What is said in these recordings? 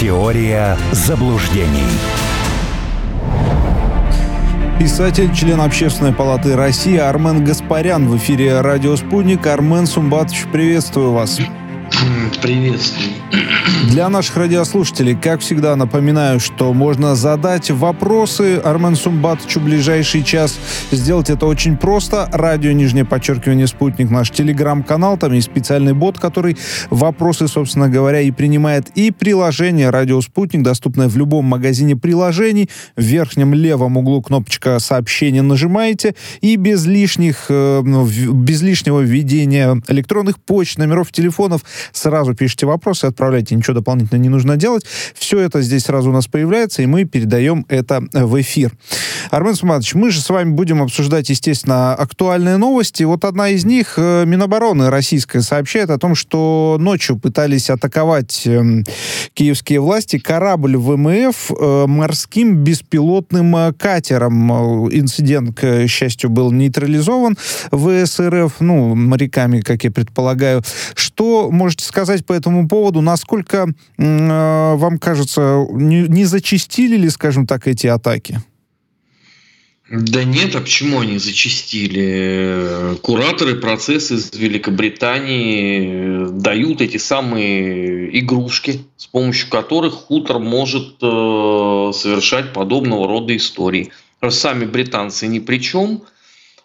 Теория заблуждений. Писатель, член Общественной палаты России Армен Гаспарян в эфире «Радио Спутник». Армен Сумбатович, приветствую вас. Приветствую. Для наших радиослушателей, как всегда, напоминаю, что можно задать вопросы Армен Сумбатовичу в ближайший час. Сделать это очень просто. Радио, нижнее подчеркивание, спутник, наш телеграм-канал. Там есть специальный бот, который вопросы, собственно говоря, и принимает. И приложение «Радио Спутник», доступное в любом магазине приложений. В верхнем левом углу кнопочка «Сообщения» нажимаете. И без лишних, э, ну, без лишнего введения электронных почт, номеров телефонов сразу пишите вопросы, отправляйте, ничего дополнительно не нужно делать. Все это здесь сразу у нас появляется, и мы передаем это в эфир. Армен Суматович, мы же с вами будем обсуждать, естественно, актуальные новости. Вот одна из них, э, Минобороны российская сообщает о том, что ночью пытались атаковать э, киевские власти корабль ВМФ э, морским беспилотным э, катером. Инцидент, к счастью, был нейтрализован в СРФ, ну, моряками, как я предполагаю. Что можете сказать по этому поводу? Насколько э, вам кажется, не, не зачистили ли, скажем так, эти атаки? Да нет, а почему они зачистили? Кураторы процесса из Великобритании дают эти самые игрушки, с помощью которых хутор может э, совершать подобного рода истории. Сами британцы ни при чем,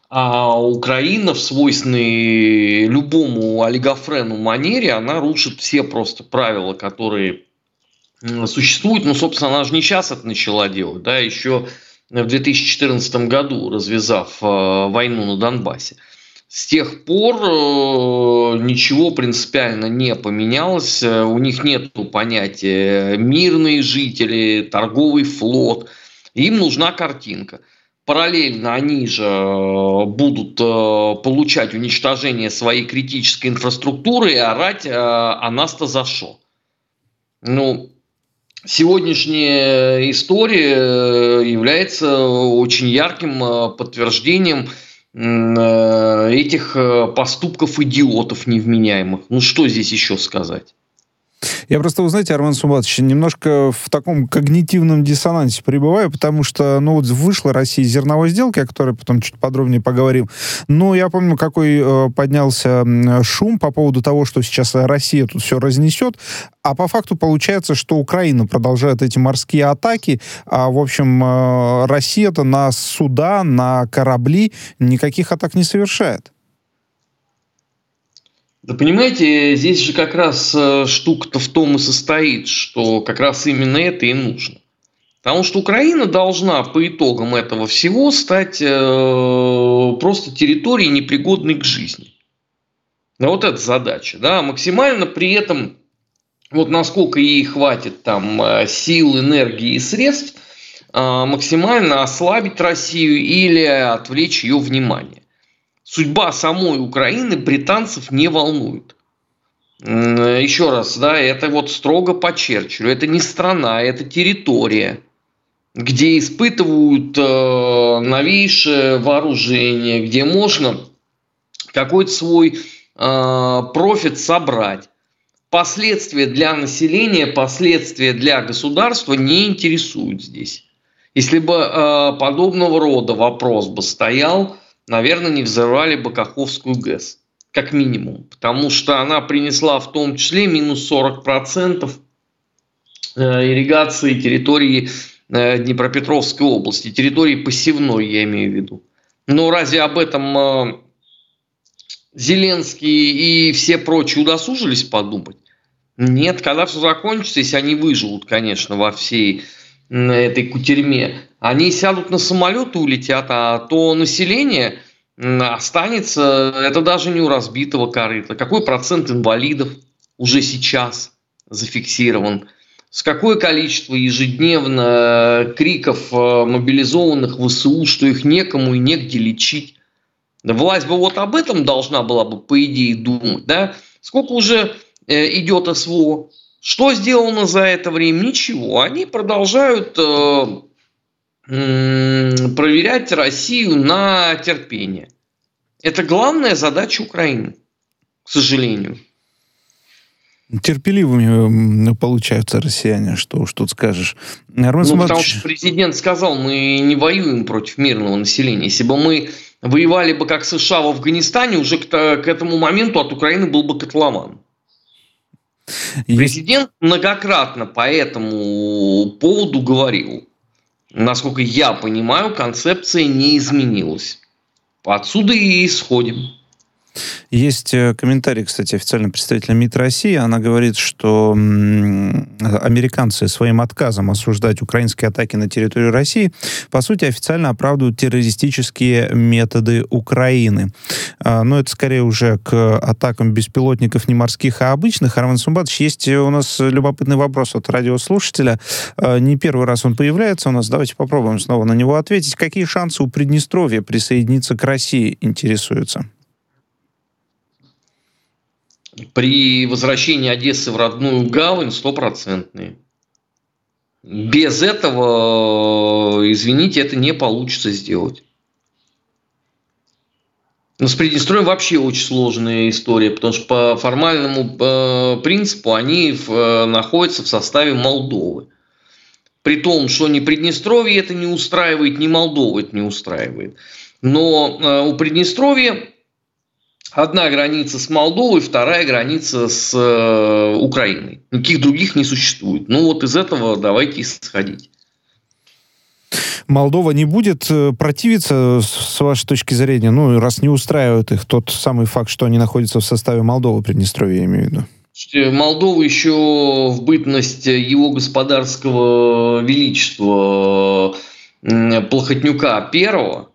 а Украина в свойственной любому олигофрену манере, она рушит все просто правила, которые существуют. Ну, собственно, она же не сейчас это начала делать, да, еще в 2014 году, развязав э, войну на Донбассе. С тех пор э, ничего принципиально не поменялось. У них нет понятия мирные жители, торговый флот. Им нужна картинка – параллельно они же э, будут э, получать уничтожение своей критической инфраструктуры и орать э, «а нас-то за шо?». Ну, сегодняшняя история является очень ярким подтверждением этих поступков идиотов невменяемых. Ну, что здесь еще сказать? Я просто, вы знаете, Арман Сумбатович, немножко в таком когнитивном диссонансе пребываю, потому что, ну, вот вышла Россия из зерновой сделки, о которой потом чуть подробнее поговорим. Но я помню, какой э, поднялся шум по поводу того, что сейчас Россия тут все разнесет, а по факту получается, что Украина продолжает эти морские атаки, а, в общем, э, Россия-то на суда, на корабли никаких атак не совершает. Да понимаете, здесь же как раз э, штука-то в том и состоит, что как раз именно это и нужно. Потому что Украина должна по итогам этого всего стать э, просто территорией, непригодной к жизни. Ну, вот это задача. Да? Максимально при этом, вот насколько ей хватит там э, сил, энергии и средств, максимально ослабить Россию или отвлечь ее внимание судьба самой Украины британцев не волнует. Еще раз, да, это вот строго по Черчиллю. Это не страна, это территория, где испытывают э, новейшее вооружение, где можно какой-то свой э, профит собрать. Последствия для населения, последствия для государства не интересуют здесь. Если бы э, подобного рода вопрос бы стоял наверное, не взорвали бы Каховскую ГЭС, как минимум, потому что она принесла в том числе минус 40% э, ирригации территории э, Днепропетровской области, территории посевной, я имею в виду. Но разве об этом э, Зеленский и все прочие удосужились подумать? Нет, когда все закончится, если они выживут, конечно, во всей этой кутерьме, они сядут на самолет и улетят, а то население останется, это даже не у разбитого корыта. Какой процент инвалидов уже сейчас зафиксирован? С какое количество ежедневно криков э, мобилизованных ВСУ, что их некому и негде лечить? Власть бы вот об этом должна была бы, по идее, думать. Да? Сколько уже э, идет СВО? Что сделано за это время? Ничего. Они продолжают э, проверять Россию на терпение. Это главная задача Украины, к сожалению. Терпеливыми получаются россияне, что уж тут скажешь. Армен ну, потому что президент сказал, мы не воюем против мирного населения. Если бы мы воевали бы как США в Афганистане, уже к, к этому моменту от Украины был бы котлован. Президент многократно по этому поводу говорил. Насколько я понимаю, концепция не изменилась. Отсюда и исходим. Есть э, комментарий, кстати, официального представителя МИД России. Она говорит, что американцы своим отказом осуждать украинские атаки на территорию России, по сути, официально оправдывают террористические методы Украины. А, но это скорее уже к атакам беспилотников не морских, а обычных. Армен Сумбатович, есть у нас любопытный вопрос от радиослушателя. А, не первый раз он появляется у нас. Давайте попробуем снова на него ответить. Какие шансы у Приднестровья присоединиться к России интересуются? При возвращении Одессы в родную гавань стопроцентные. Без этого, извините, это не получится сделать. Но с Приднестровьем вообще очень сложная история, потому что по формальному э, принципу они в, э, находятся в составе Молдовы. При том, что ни Приднестровье это не устраивает, ни Молдова это не устраивает. Но э, у Приднестровья Одна граница с Молдовой, вторая граница с э, Украиной. Никаких других не существует. Ну вот из этого давайте исходить. Молдова не будет э, противиться, с вашей точки зрения, ну, раз не устраивает их тот самый факт, что они находятся в составе Молдовы, Приднестровья, я имею в виду? Молдова еще в бытность его господарского величества Плохотнюка первого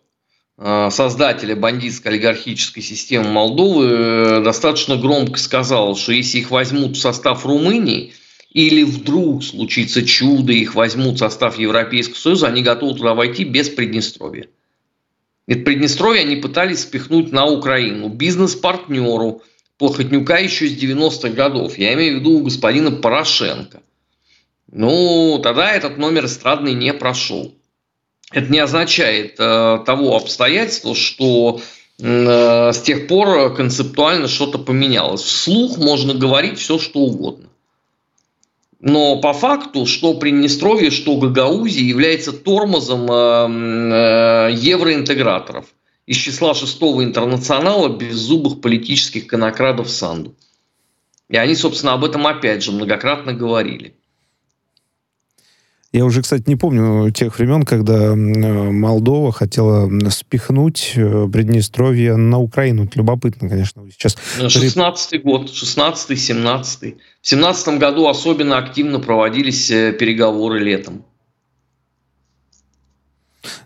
создателя бандитской олигархической системы Молдовы э, достаточно громко сказал, что если их возьмут в состав Румынии, или вдруг случится чудо, их возьмут в состав Европейского Союза, они готовы туда войти без Приднестровья. Это Приднестровье они пытались спихнуть на Украину. Бизнес-партнеру Плохотнюка еще с 90-х годов. Я имею в виду господина Порошенко. Ну, тогда этот номер эстрадный не прошел. Это не означает э, того обстоятельства, что э, с тех пор концептуально что-то поменялось. Вслух можно говорить все, что угодно. Но по факту, что Приднестровье, что Гагаузия является тормозом э, э, евроинтеграторов из числа шестого интернационала беззубых политических конокрадов Санду. И они, собственно, об этом опять же многократно говорили. Я уже, кстати, не помню тех времен, когда Молдова хотела спихнуть э, Приднестровье на Украину. Это любопытно, конечно. Сейчас... 16-й год, 16-й, 17-й. В 17 году особенно активно проводились э, переговоры летом.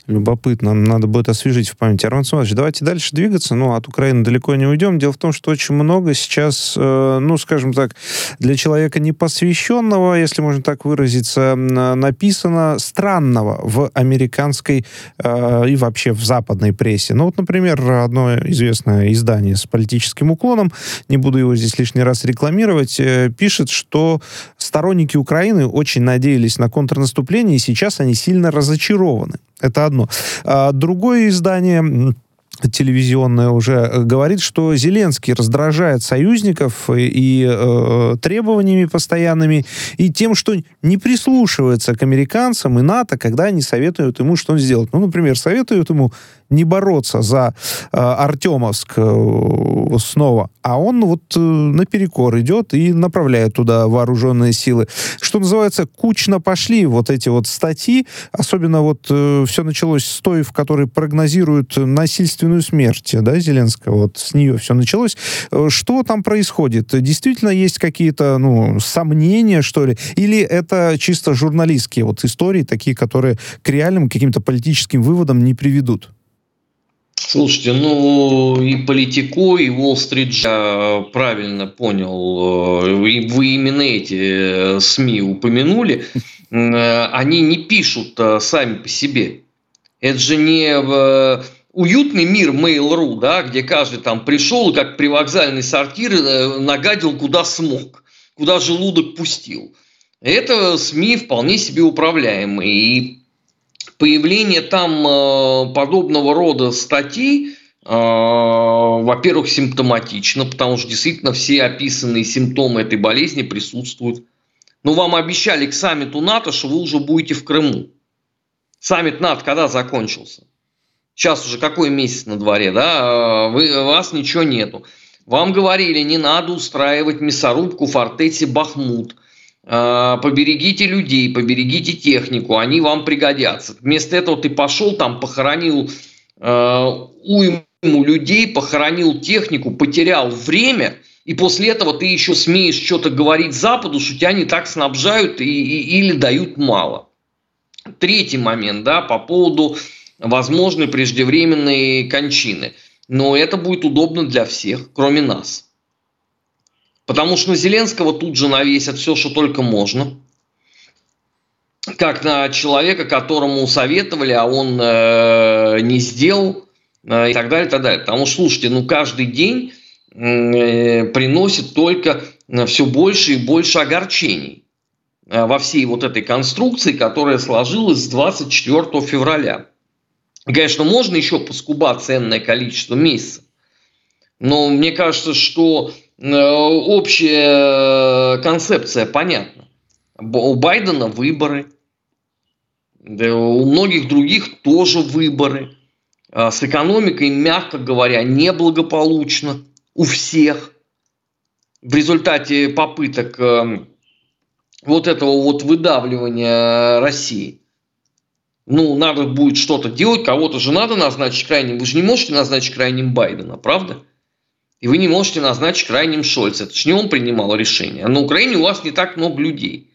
Любопытно. Надо будет освежить в памяти. Арман Суматович, давайте дальше двигаться. Ну, от Украины далеко не уйдем. Дело в том, что очень много сейчас, э, ну, скажем так, для человека непосвященного, если можно так выразиться, написано странного в американской э, и вообще в западной прессе. Ну, вот, например, одно известное издание с политическим уклоном, не буду его здесь лишний раз рекламировать, э, пишет, что сторонники Украины очень надеялись на контрнаступление, и сейчас они сильно разочарованы. Это одно. А другое издание телевизионная уже э, говорит, что Зеленский раздражает союзников и, и э, требованиями постоянными, и тем, что не прислушивается к американцам и НАТО, когда они советуют ему, что он сделать. Ну, например, советуют ему не бороться за э, Артемовск э, снова, а он вот э, наперекор идет и направляет туда вооруженные силы. Что называется, кучно пошли вот эти вот статьи, особенно вот э, все началось с той, в которой прогнозируют насильственную смерть, да, Зеленского, вот с нее все началось. Э, что там происходит? Действительно есть какие-то, ну, сомнения, что ли? Или это чисто журналистские вот истории, такие, которые к реальным каким-то политическим выводам не приведут? Слушайте, ну и Политико, и Уолл-стрит я правильно понял, э, вы именно эти э, СМИ упомянули, э, они не пишут сами по себе. Это же не уютный мир Mail.ru, да, где каждый там пришел, как привокзальный сортир, нагадил куда смог, куда желудок пустил. Это СМИ вполне себе управляемые. И появление там э, подобного рода статей, во-первых, симптоматично, потому что действительно все описанные симптомы этой болезни присутствуют. Но вам обещали к саммиту НАТО, что вы уже будете в Крыму. Саммит НАТО когда закончился? Сейчас уже какой месяц на дворе, да? Вы, у вас ничего нету. Вам говорили, не надо устраивать мясорубку в фортете Бахмут. Поберегите людей, поберегите технику, они вам пригодятся. Вместо этого ты пошел там, похоронил уйму людей, похоронил технику, потерял время – и после этого ты еще смеешь что-то говорить Западу, что тебя не так снабжают и, и, или дают мало. Третий момент, да, по поводу возможной преждевременной кончины. Но это будет удобно для всех, кроме нас. Потому что на Зеленского тут же навесят все, что только можно. Как на человека, которому советовали, а он э, не сделал, э, и так далее, и так далее. Потому что, слушайте, ну каждый день Э, приносит только э, все больше и больше огорчений э, во всей вот этой конструкции, которая сложилась с 24 февраля. Конечно, можно еще поскубать ценное количество месяцев, но мне кажется, что общая концепция понятна. У Байдена выборы, да у многих других тоже выборы. С экономикой, мягко говоря, неблагополучно у всех в результате попыток эм, вот этого вот выдавливания России. Ну, надо будет что-то делать, кого-то же надо назначить крайним. Вы же не можете назначить крайним Байдена, правда? И вы не можете назначить крайним Шольца. Не он принимал решение. А на Украине у вас не так много людей.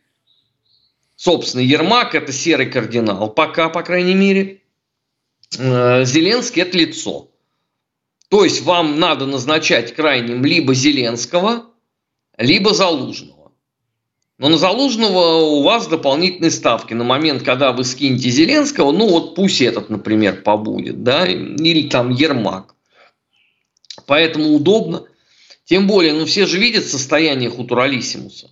Собственно, Ермак – это серый кардинал. Пока, по крайней мере. Э, Зеленский – это лицо. То есть вам надо назначать крайним либо Зеленского, либо Залужного. Но на Залужного у вас дополнительные ставки. На момент, когда вы скинете Зеленского, ну вот пусть этот, например, побудет, да, или там Ермак. Поэтому удобно. Тем более, ну все же видят состояние Хутуралисимуса.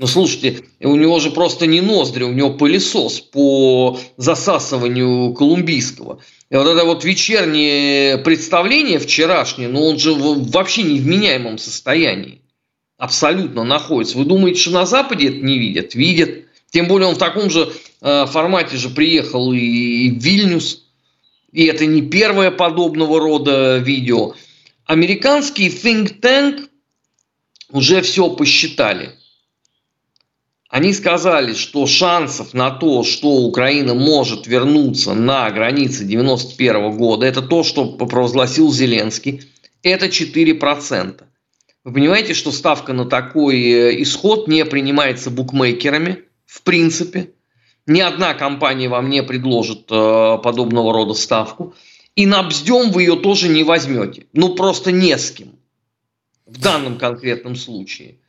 Ну, слушайте, у него же просто не ноздри, у него пылесос по засасыванию колумбийского. И вот это вот вечернее представление вчерашнее, ну, он же вообще в меняемом состоянии. Абсолютно находится. Вы думаете, что на Западе это не видят? Видят. Тем более он в таком же э, формате же приехал и, и в Вильнюс. И это не первое подобного рода видео. Американский think tank уже все посчитали – они сказали, что шансов на то, что Украина может вернуться на границы 91 года, это то, что провозгласил Зеленский, это 4%. Вы понимаете, что ставка на такой э, исход не принимается букмекерами, в принципе. Ни одна компания вам не предложит э, подобного рода ставку. И на бздем вы ее тоже не возьмете. Ну, просто не с кем. В данном конкретном случае.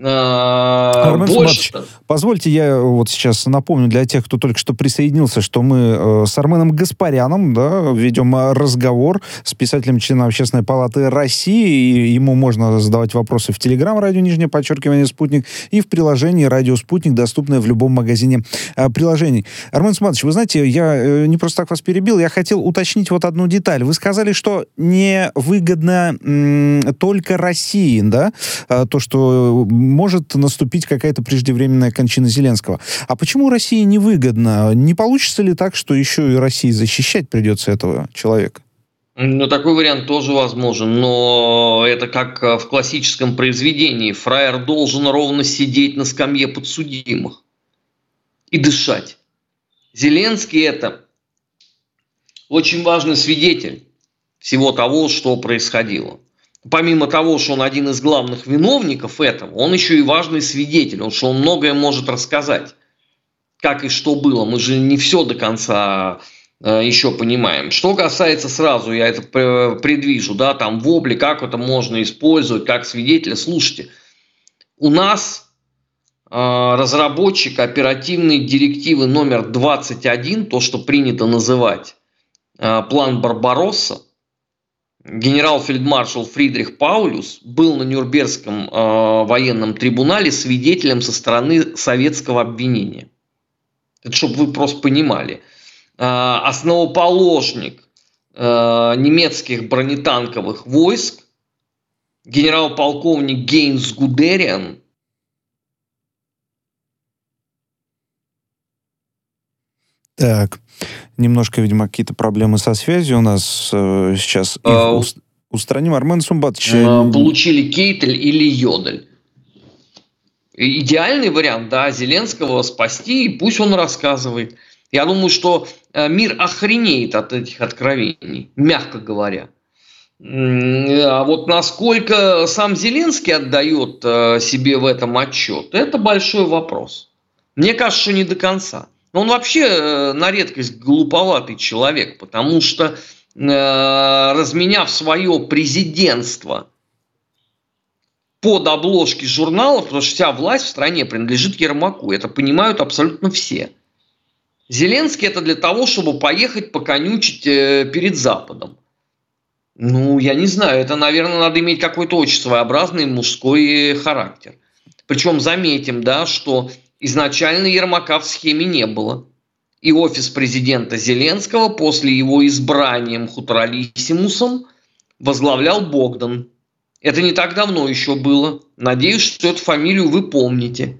А, Армен больше... позвольте я вот сейчас напомню для тех, кто только что присоединился, что мы э, с Арменом Гаспаряном да, ведем разговор с писателем, членом Общественной палаты России. И ему можно задавать вопросы в Телеграм, радио нижнее подчеркивание «Спутник», и в приложении «Радио Спутник», доступное в любом магазине э, приложений. Армен Сматович, вы знаете, я э, не просто так вас перебил, я хотел уточнить вот одну деталь. Вы сказали, что не выгодно м, только России, да, э, то, что может наступить какая-то преждевременная кончина Зеленского. А почему России невыгодно? Не получится ли так, что еще и России защищать придется этого человека? Ну, такой вариант тоже возможен, но это как э, в классическом произведении. Фраер должен ровно сидеть на скамье подсудимых и дышать. Зеленский это очень важный свидетель всего того, что происходило помимо того, что он один из главных виновников этого, он еще и важный свидетель, он, что он многое может рассказать, как и что было. Мы же не все до конца э, еще понимаем. Что касается сразу, я это предвижу, да, там вобли, как это можно использовать, как свидетеля. Слушайте, у нас э, разработчик оперативной директивы номер 21, то, что принято называть э, план Барбаросса, генерал-фельдмаршал Фридрих Паулюс был на Нюрнбергском э, военном трибунале свидетелем со стороны советского обвинения. Это чтобы вы просто понимали. Э, основоположник э, немецких бронетанковых войск, генерал-полковник Гейнс Гудериан, Так, немножко, видимо, какие-то проблемы со связью у нас э, сейчас. А, Их устраним. Армен Сумбатович. Э, получили Кейтель или Йодель. Идеальный вариант, да, Зеленского спасти, и пусть он рассказывает. Я думаю, что э, мир охренеет от этих откровений, мягко говоря. А вот насколько сам Зеленский отдает э, себе в этом отчет, это большой вопрос. Мне кажется, что не до конца. Он вообще на редкость глуповатый человек, потому что разменяв свое президентство под обложки журналов, потому что вся власть в стране принадлежит Ермаку. Это понимают абсолютно все. Зеленский это для того, чтобы поехать поконючить э, перед Западом. Ну, я не знаю, это, наверное, надо иметь какой-то очень своеобразный мужской характер. Причем заметим, да, что изначально Ермака в схеме не было. И офис президента Зеленского после его избранием хуторалиссимусом возглавлял Богдан. Это не так давно еще было. Надеюсь, что эту фамилию вы помните.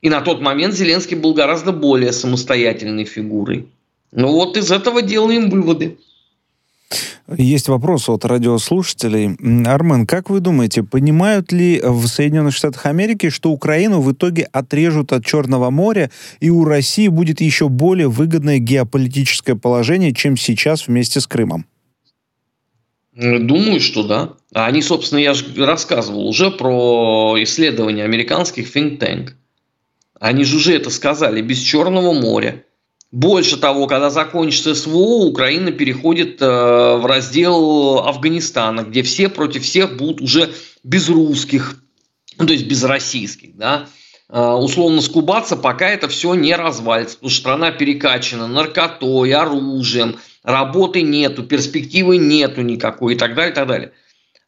И на тот момент Зеленский был гораздо более самостоятельной фигурой. Ну вот из этого делаем выводы. Есть вопрос от радиослушателей. Армен, как вы думаете, понимают ли в Соединенных Штатах Америки, что Украину в итоге отрежут от Черного моря, и у России будет еще более выгодное геополитическое положение, чем сейчас вместе с Крымом? Думаю, что да. Они, собственно, я же рассказывал уже про исследования американских think tank. Они же уже это сказали, без Черного моря. Больше того, когда закончится СВО, Украина переходит э, в раздел Афганистана, где все против всех будут уже без русских, ну, то есть без российских, да. Э, условно скубаться, пока это все не развалится, потому что страна перекачана наркотой, оружием, работы нету, перспективы нету никакой и так далее, и так далее.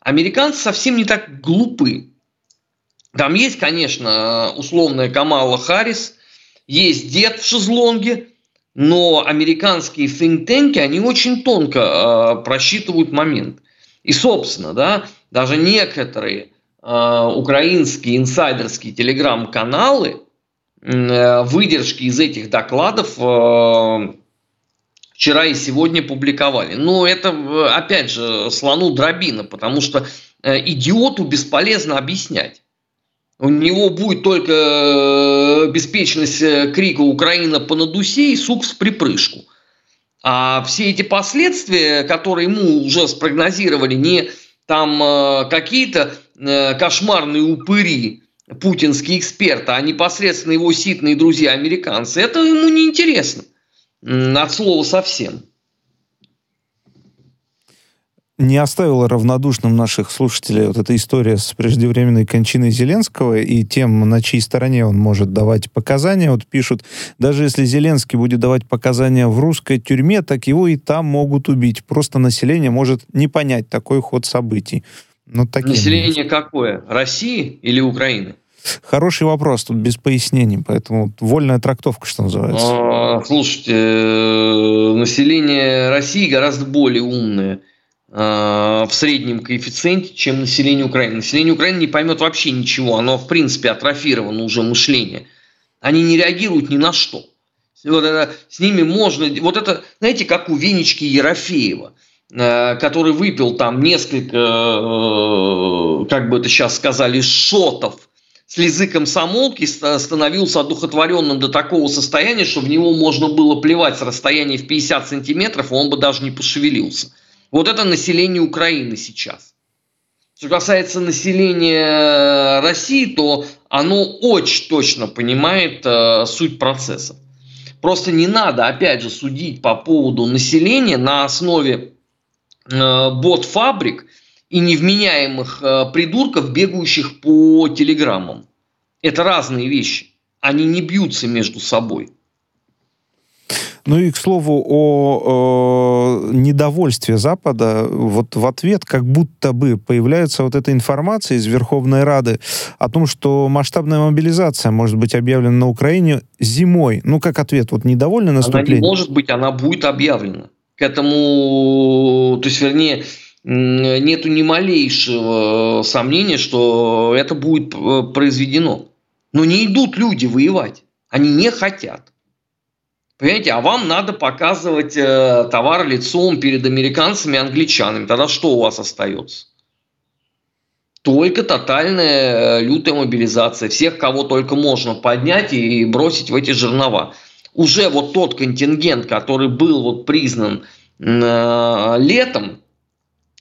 Американцы совсем не так глупы. Там есть, конечно, условная Камала Харрис, есть дед в шезлонге, но американские think они очень тонко э, просчитывают момент. И, собственно, да, даже некоторые э, украинские инсайдерские телеграм-каналы э, выдержки из этих докладов э, вчера и сегодня публиковали. Но это, опять же, слону дробина, потому что э, идиоту бесполезно объяснять. У него будет только э, беспечность э, крика «Украина по надусе» и сук в припрыжку. А все эти последствия, которые ему уже спрогнозировали, не там какие-то кошмарные упыри, путинские эксперты, а непосредственно его ситные друзья-американцы, это ему не интересно. От слова совсем. Не оставила равнодушным наших слушателей вот эта история с преждевременной кончиной Зеленского и тем, на чьей стороне он может давать показания. Вот пишут, даже если Зеленский будет давать показания в русской тюрьме, так его и там могут убить. Просто население может не понять такой ход событий. Ну, такие Население какое? России или Украины? Хороший вопрос, тут без пояснений, поэтому вольная трактовка, что называется. А, слушайте, э, население России гораздо более умное в среднем коэффициенте, чем население Украины. Население Украины не поймет вообще ничего, оно в принципе атрофировано уже мышление. Они не реагируют ни на что. Вот это, с ними можно... Вот это, знаете, как у Венечки Ерофеева, э, который выпил там несколько, э, как бы это сейчас сказали, шотов слезы комсомолки становился одухотворенным до такого состояния, что в него можно было плевать с расстояния в 50 сантиметров, он бы даже не пошевелился. Вот это население Украины сейчас. Что касается населения России, то оно очень точно понимает э, суть процессов. Просто не надо, опять же, судить по поводу населения на основе э, бот-фабрик – и невменяемых э, придурков, бегающих по телеграммам. Это разные вещи. Они не бьются между собой. Ну и, к слову, о, о недовольстве Запада, вот в ответ как будто бы появляется вот эта информация из Верховной Рады о том, что масштабная мобилизация может быть объявлена на Украине зимой. Ну, как ответ, вот недовольны наступлением? Она не может быть, она будет объявлена. К этому, то есть, вернее, нету ни малейшего сомнения, что это будет э, произведено. Но не идут люди воевать. Они не хотят. Понимаете, а вам надо показывать э, товар лицом перед американцами и англичанами. Тогда что у вас остается? Только тотальная э, лютая мобилизация. Всех, кого только можно поднять и бросить в эти жернова. Уже вот тот контингент, который был вот признан э, летом,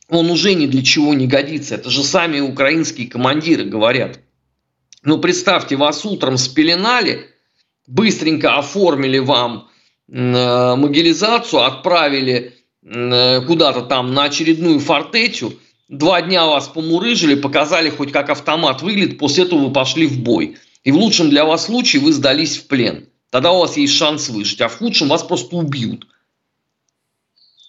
он уже ни для чего не годится. Это же сами украинские командиры говорят. Ну, представьте, вас утром спеленали, быстренько оформили вам э, могилизацию, отправили э, куда-то там на очередную фортецю, два дня вас помурыжили, показали хоть как автомат выглядит, после этого вы пошли в бой. И в лучшем для вас случае вы сдались в плен. Тогда у вас есть шанс выжить, а в худшем вас просто убьют.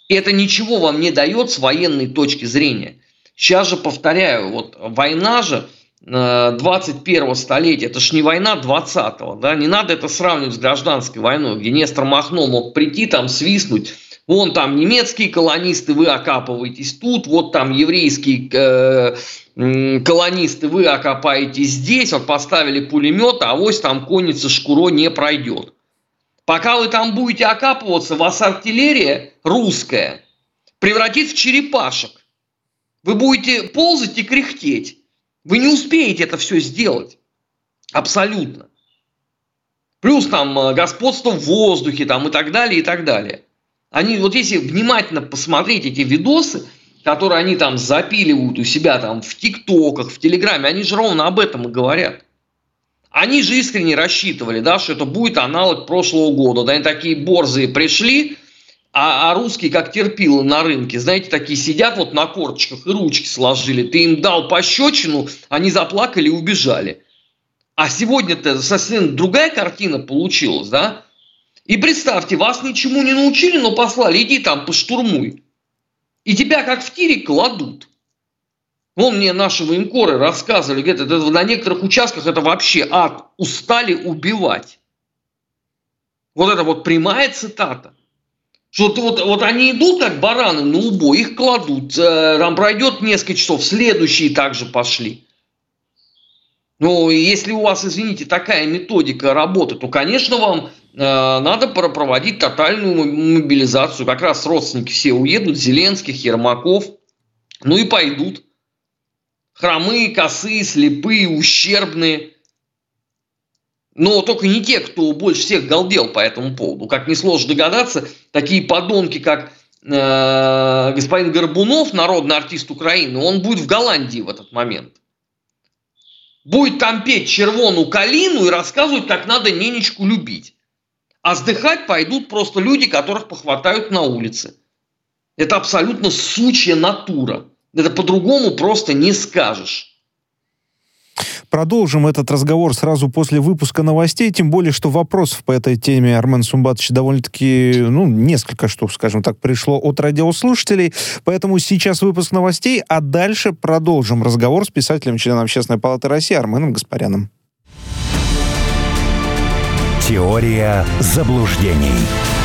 И это ничего вам не дает с военной точки зрения. Сейчас же повторяю, вот война же 21 столетия, это ж не война 20-го, да, не надо это сравнивать с гражданской войной, где Нестор Махно мог прийти там, свистнуть, вон там немецкие колонисты, вы окапываетесь тут, вот там еврейские э, колонисты, вы окопаетесь здесь, вот поставили пулемет, а авось там конница шкуро не пройдет. Пока вы там будете окапываться, вас артиллерия русская превратит в черепашек. Вы будете ползать и кряхтеть. Вы не успеете это все сделать. Абсолютно. Плюс там э, господство в воздухе там, и так далее, и так далее. Они, вот если внимательно посмотреть эти видосы, которые они там запиливают у себя там в ТикТоках, в Телеграме, они же ровно об этом и говорят. Они же искренне рассчитывали, да, что это будет аналог прошлого года. Да, они такие борзые пришли, а, а русские, как терпилы на рынке, знаете, такие сидят вот на корточках и ручки сложили. Ты им дал пощечину, они заплакали и убежали. А сегодня-то совсем другая картина получилась, да? И представьте, вас ничему не научили, но послали, иди там поштурмуй. И тебя как в тире кладут. Вон мне наши военкоры рассказывали, говорят, это, на некоторых участках это вообще ад. Устали убивать. Вот это вот прямая цитата. Что вот, вот они идут как бараны на убой, их кладут, э, там пройдет несколько часов, следующие также пошли. Ну, если у вас, извините, такая методика работы, то, конечно, вам э, надо проводить тотальную мобилизацию. Как раз родственники все уедут, Зеленских, Ермаков, ну и пойдут хромые, косые, слепые, ущербные. Но только не те, кто больше всех галдел по этому поводу. Как несложно догадаться, такие подонки, как э, господин Горбунов, народный артист Украины, он будет в Голландии в этот момент. Будет там петь червону калину и рассказывать, как надо ненечку любить. А сдыхать пойдут просто люди, которых похватают на улице. Это абсолютно сучья натура. Это по-другому просто не скажешь. Продолжим этот разговор сразу после выпуска новостей, тем более, что вопросов по этой теме Армен Сумбатович довольно-таки, ну, несколько штук, скажем так, пришло от радиослушателей. Поэтому сейчас выпуск новостей, а дальше продолжим разговор с писателем, членом Общественной палаты России Арменом Гаспаряном. Теория заблуждений.